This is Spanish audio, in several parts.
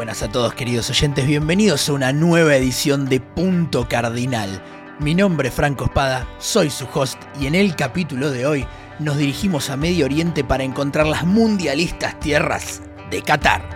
buenas a todos queridos oyentes, bienvenidos a una nueva edición de Punto Cardinal. Mi nombre es Franco Espada, soy su host y en el capítulo de hoy nos dirigimos a Medio Oriente para encontrar las mundialistas tierras de Qatar.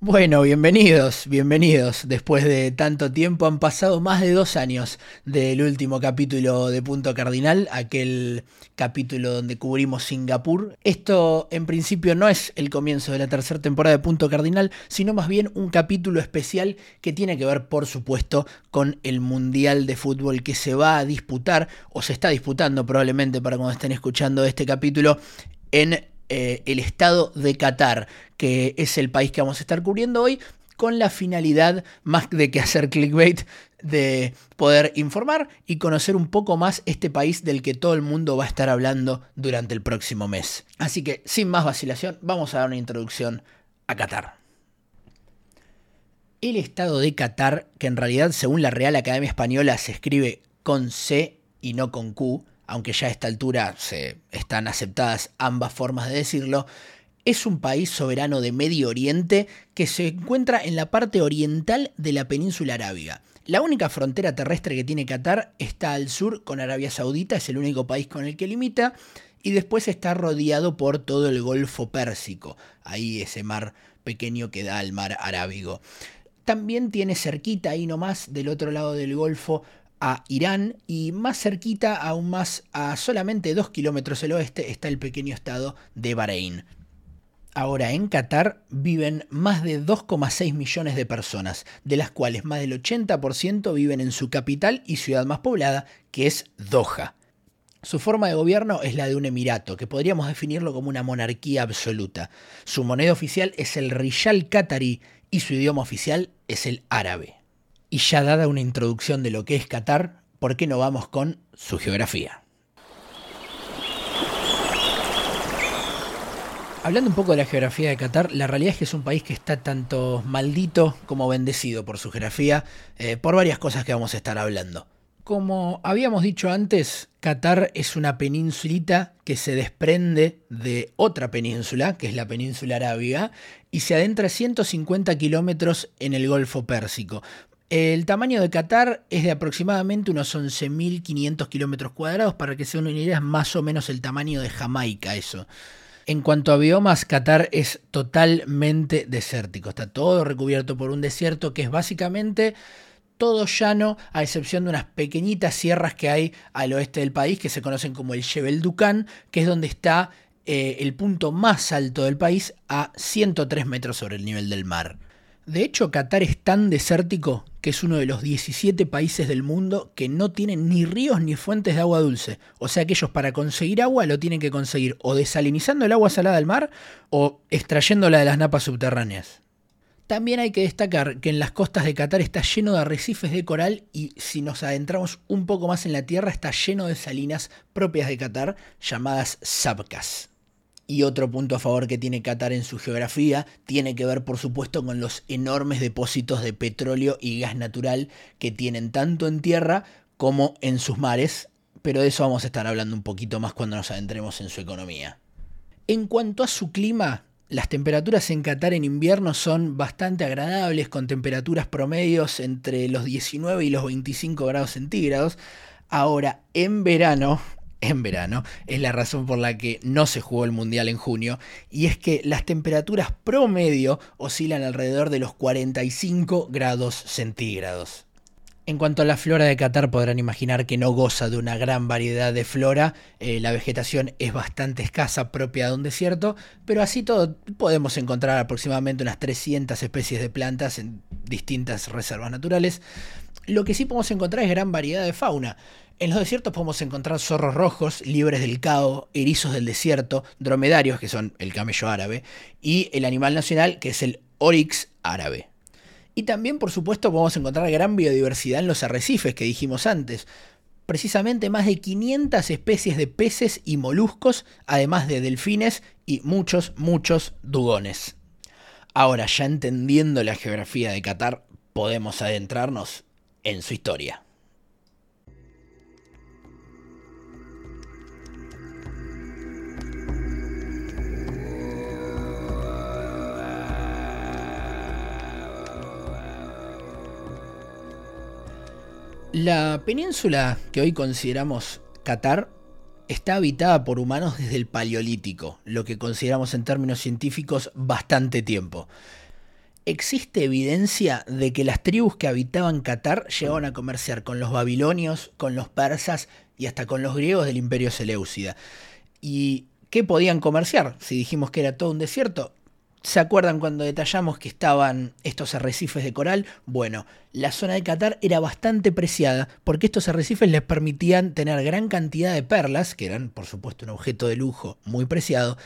Bueno, bienvenidos, bienvenidos. Después de tanto tiempo han pasado más de dos años del último capítulo de Punto Cardinal, aquel capítulo donde cubrimos Singapur. Esto en principio no es el comienzo de la tercera temporada de Punto Cardinal, sino más bien un capítulo especial que tiene que ver, por supuesto, con el Mundial de Fútbol que se va a disputar, o se está disputando probablemente para cuando estén escuchando este capítulo, en eh, el estado de Qatar, que es el país que vamos a estar cubriendo hoy, con la finalidad, más de que hacer clickbait, de poder informar y conocer un poco más este país del que todo el mundo va a estar hablando durante el próximo mes. Así que, sin más vacilación, vamos a dar una introducción a Qatar. El estado de Qatar, que en realidad según la Real Academia Española se escribe con C y no con Q, aunque ya a esta altura se están aceptadas ambas formas de decirlo, es un país soberano de Medio Oriente que se encuentra en la parte oriental de la península arábiga. La única frontera terrestre que tiene Qatar está al sur con Arabia Saudita, es el único país con el que limita, y después está rodeado por todo el Golfo Pérsico, ahí ese mar pequeño que da al mar Arábigo. También tiene cerquita ahí nomás del otro lado del Golfo a Irán y más cerquita, aún más a solamente 2 kilómetros al oeste, está el pequeño estado de Bahrein. Ahora, en Qatar viven más de 2,6 millones de personas, de las cuales más del 80% viven en su capital y ciudad más poblada, que es Doha. Su forma de gobierno es la de un emirato, que podríamos definirlo como una monarquía absoluta. Su moneda oficial es el riyal qatarí y su idioma oficial es el árabe. Y ya dada una introducción de lo que es Qatar, ¿por qué no vamos con su geografía? Hablando un poco de la geografía de Qatar, la realidad es que es un país que está tanto maldito como bendecido por su geografía, eh, por varias cosas que vamos a estar hablando. Como habíamos dicho antes, Qatar es una penínsulita que se desprende de otra península, que es la península arábiga, y se adentra 150 kilómetros en el Golfo Pérsico. El tamaño de Qatar es de aproximadamente unos 11.500 kilómetros cuadrados, para que se una idea, es más o menos el tamaño de Jamaica eso. En cuanto a biomas, Qatar es totalmente desértico, está todo recubierto por un desierto que es básicamente todo llano, a excepción de unas pequeñitas sierras que hay al oeste del país, que se conocen como el Jebel Dukan, que es donde está eh, el punto más alto del país, a 103 metros sobre el nivel del mar. De hecho, Qatar es tan desértico que es uno de los 17 países del mundo que no tienen ni ríos ni fuentes de agua dulce. O sea que ellos para conseguir agua lo tienen que conseguir o desalinizando el agua salada del mar o extrayéndola de las napas subterráneas. También hay que destacar que en las costas de Qatar está lleno de arrecifes de coral y si nos adentramos un poco más en la tierra está lleno de salinas propias de Qatar llamadas sabkas. Y otro punto a favor que tiene Qatar en su geografía tiene que ver, por supuesto, con los enormes depósitos de petróleo y gas natural que tienen tanto en tierra como en sus mares, pero de eso vamos a estar hablando un poquito más cuando nos adentremos en su economía. En cuanto a su clima, las temperaturas en Qatar en invierno son bastante agradables, con temperaturas promedios entre los 19 y los 25 grados centígrados. Ahora, en verano, en verano, es la razón por la que no se jugó el Mundial en junio, y es que las temperaturas promedio oscilan alrededor de los 45 grados centígrados. En cuanto a la flora de Qatar, podrán imaginar que no goza de una gran variedad de flora, eh, la vegetación es bastante escasa propia de un desierto, pero así todo podemos encontrar aproximadamente unas 300 especies de plantas en distintas reservas naturales. Lo que sí podemos encontrar es gran variedad de fauna. En los desiertos podemos encontrar zorros rojos, libres del cao, erizos del desierto, dromedarios, que son el camello árabe, y el animal nacional, que es el oryx árabe. Y también, por supuesto, podemos encontrar gran biodiversidad en los arrecifes que dijimos antes. Precisamente más de 500 especies de peces y moluscos, además de delfines y muchos, muchos dugones. Ahora, ya entendiendo la geografía de Qatar, podemos adentrarnos en su historia. La península que hoy consideramos Qatar está habitada por humanos desde el Paleolítico, lo que consideramos en términos científicos bastante tiempo. Existe evidencia de que las tribus que habitaban Qatar llegaban a comerciar con los babilonios, con los persas y hasta con los griegos del imperio Seleucida. ¿Y qué podían comerciar? Si dijimos que era todo un desierto, ¿Se acuerdan cuando detallamos que estaban estos arrecifes de coral? Bueno, la zona de Qatar era bastante preciada porque estos arrecifes les permitían tener gran cantidad de perlas, que eran por supuesto un objeto de lujo muy preciado,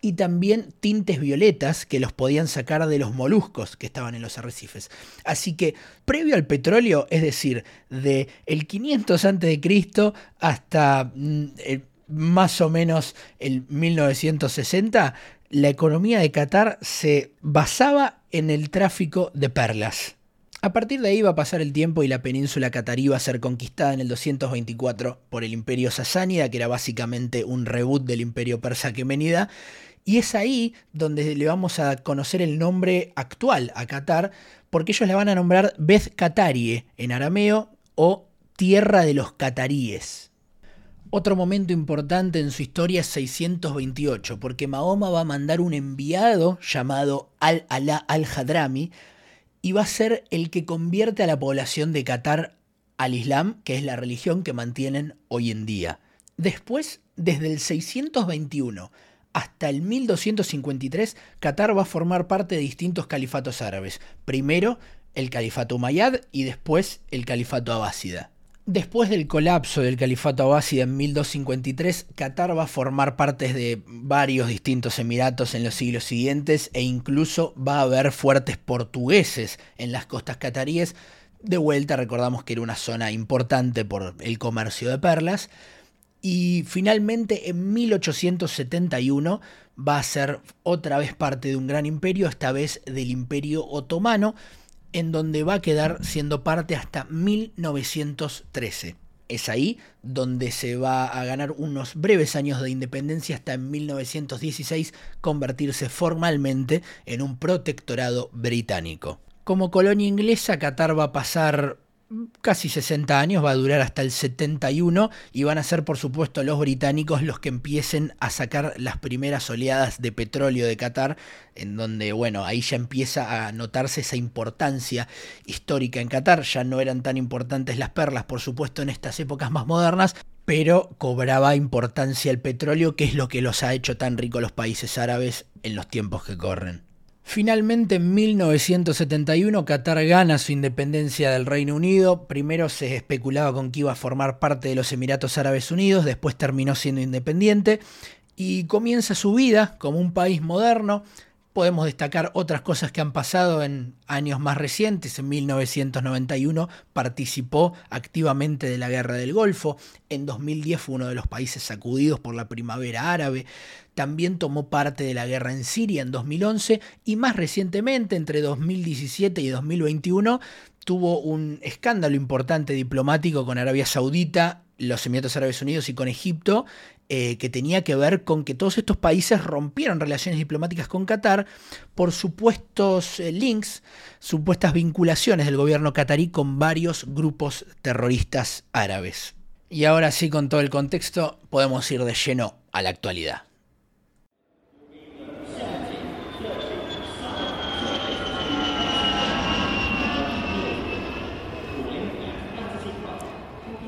y también tintes violetas que los podían sacar de los moluscos que estaban en los arrecifes. Así que previo al petróleo, es decir, de el 500 a.C. hasta mm, más o menos el 1960, la economía de Qatar se basaba en el tráfico de perlas. A partir de ahí va a pasar el tiempo y la península catarí va a ser conquistada en el 224 por el imperio sasánida, que era básicamente un reboot del imperio persa quemenida, y es ahí donde le vamos a conocer el nombre actual a Qatar, porque ellos la van a nombrar Beth Qatarie en arameo o Tierra de los Cataríes. Otro momento importante en su historia es 628, porque Mahoma va a mandar un enviado llamado Al-Alá al-Hadrami y va a ser el que convierte a la población de Qatar al Islam, que es la religión que mantienen hoy en día. Después, desde el 621 hasta el 1253, Qatar va a formar parte de distintos califatos árabes. Primero el califato Umayyad y después el califato Abásida. Después del colapso del califato abásida en 1253, Qatar va a formar parte de varios distintos emiratos en los siglos siguientes e incluso va a haber fuertes portugueses en las costas cataríes. De vuelta recordamos que era una zona importante por el comercio de perlas. Y finalmente en 1871 va a ser otra vez parte de un gran imperio, esta vez del imperio otomano, en donde va a quedar siendo parte hasta 1913. Es ahí donde se va a ganar unos breves años de independencia hasta en 1916 convertirse formalmente en un protectorado británico. Como colonia inglesa, Qatar va a pasar casi 60 años, va a durar hasta el 71 y van a ser por supuesto los británicos los que empiecen a sacar las primeras oleadas de petróleo de Qatar, en donde bueno, ahí ya empieza a notarse esa importancia histórica en Qatar, ya no eran tan importantes las perlas por supuesto en estas épocas más modernas, pero cobraba importancia el petróleo, que es lo que los ha hecho tan ricos los países árabes en los tiempos que corren. Finalmente, en 1971, Qatar gana su independencia del Reino Unido. Primero se especulaba con que iba a formar parte de los Emiratos Árabes Unidos, después terminó siendo independiente y comienza su vida como un país moderno, Podemos destacar otras cosas que han pasado en años más recientes. En 1991 participó activamente de la Guerra del Golfo. En 2010 fue uno de los países sacudidos por la primavera árabe. También tomó parte de la guerra en Siria en 2011 y más recientemente, entre 2017 y 2021, tuvo un escándalo importante diplomático con Arabia Saudita, los Emiratos Árabes Unidos y con Egipto, eh, que tenía que ver con que todos estos países rompieron relaciones diplomáticas con Qatar por supuestos eh, links, supuestas vinculaciones del gobierno qatarí con varios grupos terroristas árabes. Y ahora sí, con todo el contexto, podemos ir de lleno a la actualidad.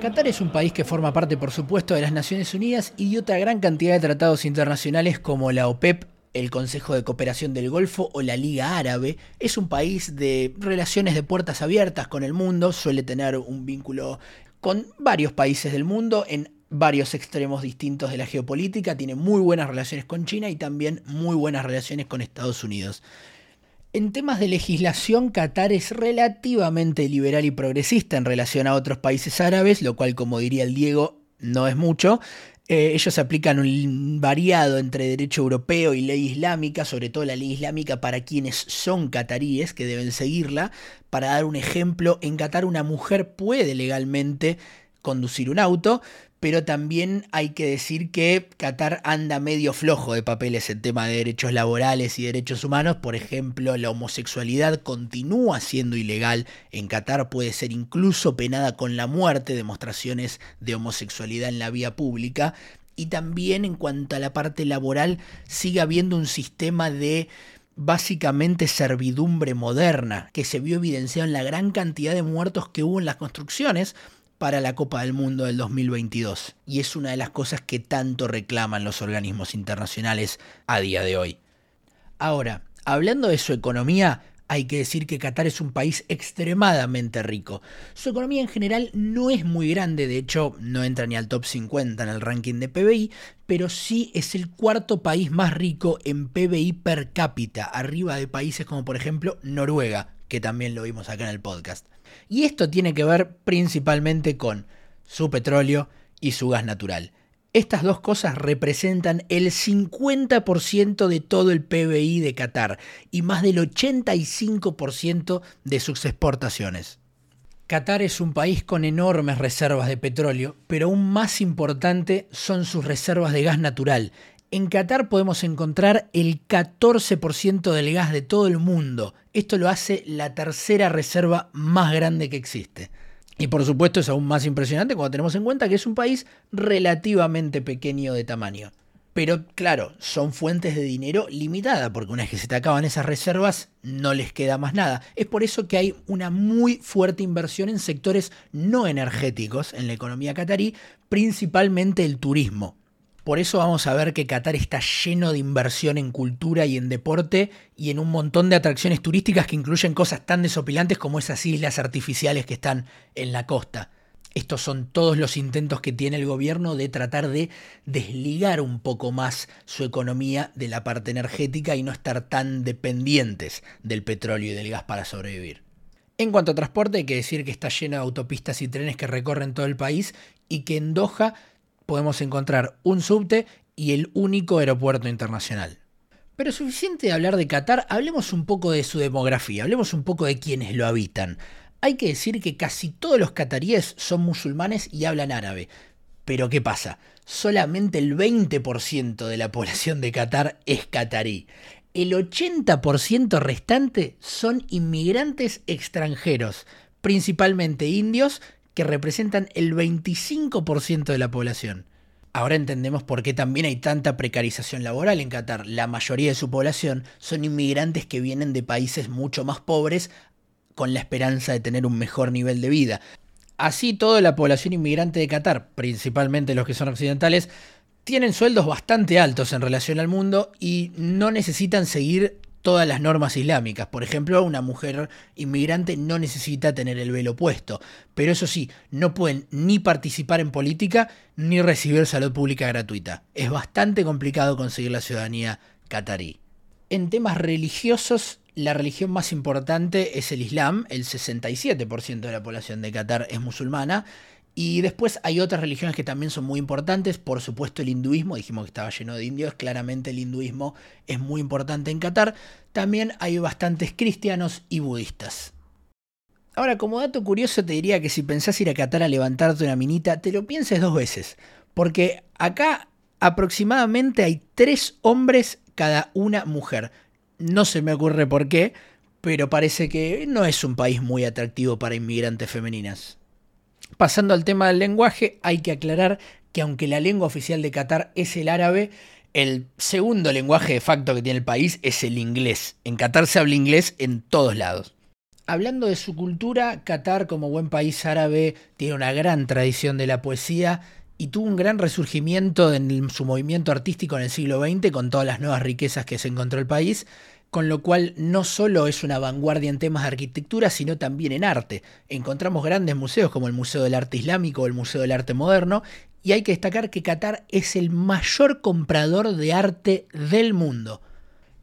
Qatar es un país que forma parte, por supuesto, de las Naciones Unidas y de otra gran cantidad de tratados internacionales como la OPEP, el Consejo de Cooperación del Golfo o la Liga Árabe. Es un país de relaciones de puertas abiertas con el mundo, suele tener un vínculo con varios países del mundo en varios extremos distintos de la geopolítica, tiene muy buenas relaciones con China y también muy buenas relaciones con Estados Unidos. En temas de legislación, Qatar es relativamente liberal y progresista en relación a otros países árabes, lo cual, como diría el Diego, no es mucho. Eh, ellos aplican un variado entre derecho europeo y ley islámica, sobre todo la ley islámica para quienes son cataríes, que deben seguirla. Para dar un ejemplo, en Qatar una mujer puede legalmente conducir un auto, pero también hay que decir que Qatar anda medio flojo de papeles en tema de derechos laborales y derechos humanos. Por ejemplo, la homosexualidad continúa siendo ilegal. En Qatar puede ser incluso penada con la muerte, demostraciones de homosexualidad en la vía pública. Y también en cuanto a la parte laboral, sigue habiendo un sistema de básicamente servidumbre moderna, que se vio evidenciado en la gran cantidad de muertos que hubo en las construcciones, para la Copa del Mundo del 2022 y es una de las cosas que tanto reclaman los organismos internacionales a día de hoy. Ahora, hablando de su economía, hay que decir que Qatar es un país extremadamente rico. Su economía en general no es muy grande, de hecho no entra ni al top 50 en el ranking de PBI, pero sí es el cuarto país más rico en PBI per cápita, arriba de países como por ejemplo Noruega, que también lo vimos acá en el podcast. Y esto tiene que ver principalmente con su petróleo y su gas natural. Estas dos cosas representan el 50% de todo el PBI de Qatar y más del 85% de sus exportaciones. Qatar es un país con enormes reservas de petróleo, pero aún más importante son sus reservas de gas natural. En Qatar podemos encontrar el 14% del gas de todo el mundo. Esto lo hace la tercera reserva más grande que existe. Y por supuesto es aún más impresionante cuando tenemos en cuenta que es un país relativamente pequeño de tamaño. Pero claro, son fuentes de dinero limitada, porque una vez que se te acaban esas reservas, no les queda más nada. Es por eso que hay una muy fuerte inversión en sectores no energéticos en la economía catarí, principalmente el turismo. Por eso vamos a ver que Qatar está lleno de inversión en cultura y en deporte y en un montón de atracciones turísticas que incluyen cosas tan desopilantes como esas islas artificiales que están en la costa. Estos son todos los intentos que tiene el gobierno de tratar de desligar un poco más su economía de la parte energética y no estar tan dependientes del petróleo y del gas para sobrevivir. En cuanto a transporte, hay que decir que está lleno de autopistas y trenes que recorren todo el país y que en Doha podemos encontrar un subte y el único aeropuerto internacional. Pero suficiente de hablar de Qatar, hablemos un poco de su demografía, hablemos un poco de quienes lo habitan. Hay que decir que casi todos los cataríes son musulmanes y hablan árabe. Pero ¿qué pasa? Solamente el 20% de la población de Qatar es catarí. El 80% restante son inmigrantes extranjeros, principalmente indios, que representan el 25% de la población. Ahora entendemos por qué también hay tanta precarización laboral en Qatar. La mayoría de su población son inmigrantes que vienen de países mucho más pobres con la esperanza de tener un mejor nivel de vida. Así toda la población inmigrante de Qatar, principalmente los que son occidentales, tienen sueldos bastante altos en relación al mundo y no necesitan seguir todas las normas islámicas. Por ejemplo, una mujer inmigrante no necesita tener el velo puesto, pero eso sí, no pueden ni participar en política ni recibir salud pública gratuita. Es bastante complicado conseguir la ciudadanía catarí. En temas religiosos, la religión más importante es el Islam, el 67% de la población de Qatar es musulmana, y después hay otras religiones que también son muy importantes, por supuesto el hinduismo, dijimos que estaba lleno de indios, claramente el hinduismo es muy importante en Qatar, también hay bastantes cristianos y budistas. Ahora, como dato curioso, te diría que si pensás ir a Qatar a levantarte una minita, te lo pienses dos veces, porque acá aproximadamente hay tres hombres cada una mujer. No se me ocurre por qué, pero parece que no es un país muy atractivo para inmigrantes femeninas. Pasando al tema del lenguaje, hay que aclarar que aunque la lengua oficial de Qatar es el árabe, el segundo lenguaje de facto que tiene el país es el inglés. En Qatar se habla inglés en todos lados. Hablando de su cultura, Qatar como buen país árabe tiene una gran tradición de la poesía y tuvo un gran resurgimiento en su movimiento artístico en el siglo XX con todas las nuevas riquezas que se encontró el país con lo cual no solo es una vanguardia en temas de arquitectura, sino también en arte. Encontramos grandes museos como el Museo del Arte Islámico o el Museo del Arte Moderno, y hay que destacar que Qatar es el mayor comprador de arte del mundo.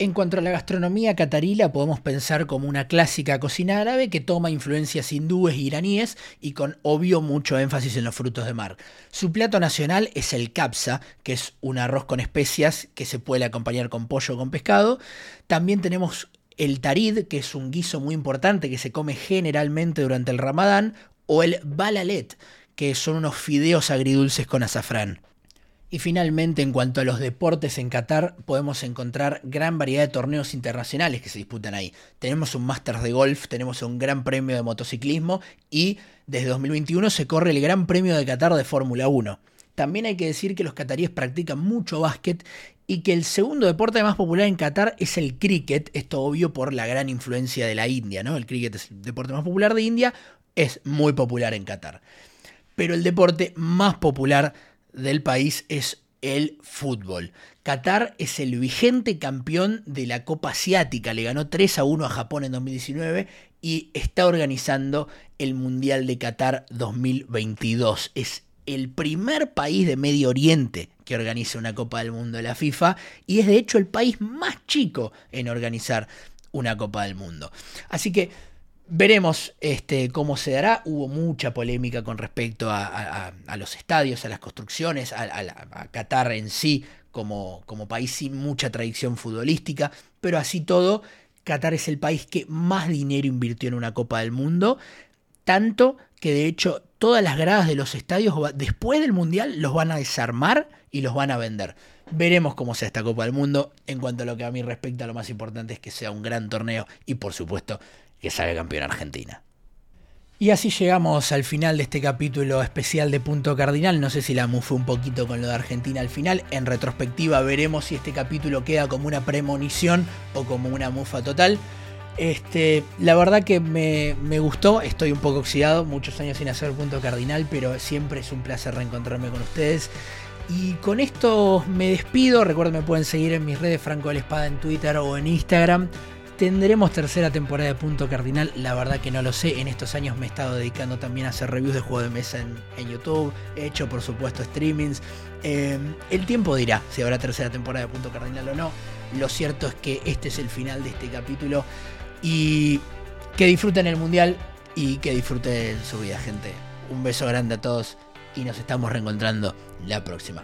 En cuanto a la gastronomía catarí, la podemos pensar como una clásica cocina árabe que toma influencias hindúes e iraníes y con obvio mucho énfasis en los frutos de mar. Su plato nacional es el kapsa, que es un arroz con especias que se puede acompañar con pollo o con pescado. También tenemos el tarid, que es un guiso muy importante que se come generalmente durante el ramadán, o el balalet, que son unos fideos agridulces con azafrán. Y finalmente, en cuanto a los deportes en Qatar, podemos encontrar gran variedad de torneos internacionales que se disputan ahí. Tenemos un Masters de golf, tenemos un Gran Premio de motociclismo y desde 2021 se corre el Gran Premio de Qatar de Fórmula 1. También hay que decir que los cataríes practican mucho básquet y que el segundo deporte más popular en Qatar es el cricket, esto obvio por la gran influencia de la India, ¿no? El cricket es el deporte más popular de India, es muy popular en Qatar. Pero el deporte más popular del país es el fútbol. Qatar es el vigente campeón de la Copa Asiática, le ganó 3 a 1 a Japón en 2019 y está organizando el Mundial de Qatar 2022. Es el primer país de Medio Oriente que organiza una Copa del Mundo de la FIFA y es de hecho el país más chico en organizar una Copa del Mundo. Así que Veremos este, cómo se dará. Hubo mucha polémica con respecto a, los estadios, a las construcciones, a, Qatar en sí como, como, país sin mucha tradición futbolística. Pero así todo, Qatar es el país que más dinero invirtió en una Copa del Mundo. Tanto que de hecho todas las gradas de los estadios después del Mundial los van a desarmar y los van a vender. Veremos cómo sea esta Copa del Mundo. En cuanto a lo que a mí respecta, lo más importante es que sea un gran torneo y por supuesto que sale campeón Argentina. Y así llegamos al final de este capítulo especial de Punto Cardinal. No sé si la mufé un poquito con lo de Argentina al final. En retrospectiva veremos si este capítulo queda como una premonición o como una mufa total. Este, la verdad que me, me, gustó, estoy un poco oxidado, muchos años sin hacer punto cardinal, pero siempre es un placer reencontrarme con ustedes. Y con esto me despido, recuerden me pueden seguir en mis redes Franco de la Espada en Twitter o en Instagram. ¿Tendremos tercera temporada de Punto Cardinal? La verdad que no lo sé. En estos años me he estado dedicando también a hacer reviews de juegos de mesa en, YouTube. He hecho, por supuesto, streamings. Eh, el tiempo dirá si habrá tercera temporada de Punto Cardinal o no. Lo cierto es que este es el final de este capítulo. Y que disfruten el mundial y que disfruten su vida, gente. Un beso grande a todos y nos estamos reencontrando la próxima.